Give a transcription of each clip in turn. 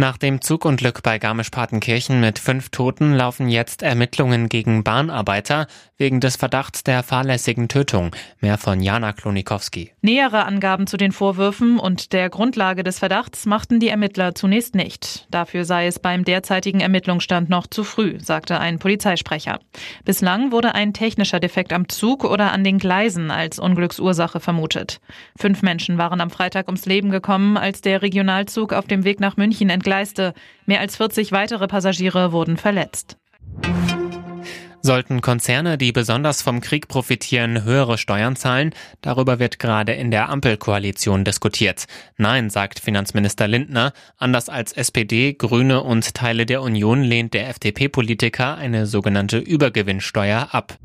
Nach dem Zugunglück bei Garmisch-Partenkirchen mit fünf Toten laufen jetzt Ermittlungen gegen Bahnarbeiter wegen des Verdachts der fahrlässigen Tötung. Mehr von Jana Klonikowski. Nähere Angaben zu den Vorwürfen und der Grundlage des Verdachts machten die Ermittler zunächst nicht. Dafür sei es beim derzeitigen Ermittlungsstand noch zu früh, sagte ein Polizeisprecher. Bislang wurde ein technischer Defekt am Zug oder an den Gleisen als Unglücksursache vermutet. Fünf Menschen waren am Freitag ums Leben gekommen, als der Regionalzug auf dem Weg nach München entgleiste. Mehr als 40 weitere Passagiere wurden verletzt. Sollten Konzerne, die besonders vom Krieg profitieren, höhere Steuern zahlen? Darüber wird gerade in der Ampelkoalition diskutiert. Nein, sagt Finanzminister Lindner. Anders als SPD, Grüne und Teile der Union lehnt der FDP-Politiker eine sogenannte Übergewinnsteuer ab.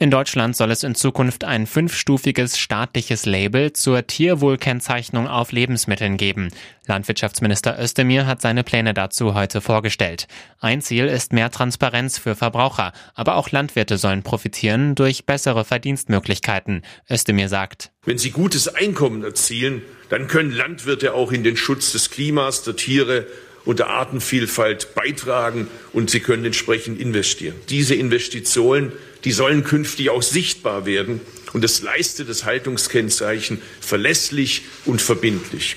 In Deutschland soll es in Zukunft ein fünfstufiges staatliches Label zur Tierwohlkennzeichnung auf Lebensmitteln geben. Landwirtschaftsminister Özdemir hat seine Pläne dazu heute vorgestellt. Ein Ziel ist mehr Transparenz für Verbraucher, aber auch Landwirte sollen profitieren durch bessere Verdienstmöglichkeiten. Özdemir sagt, Wenn sie gutes Einkommen erzielen, dann können Landwirte auch in den Schutz des Klimas, der Tiere und der Artenvielfalt beitragen und sie können entsprechend investieren. Diese Investitionen, die sollen künftig auch sichtbar werden und das leistet das Haltungskennzeichen verlässlich und verbindlich.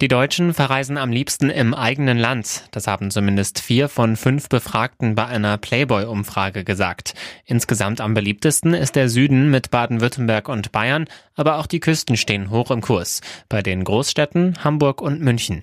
Die Deutschen verreisen am liebsten im eigenen Land. Das haben zumindest vier von fünf Befragten bei einer Playboy-Umfrage gesagt. Insgesamt am beliebtesten ist der Süden mit Baden-Württemberg und Bayern, aber auch die Küsten stehen hoch im Kurs. Bei den Großstädten Hamburg und München.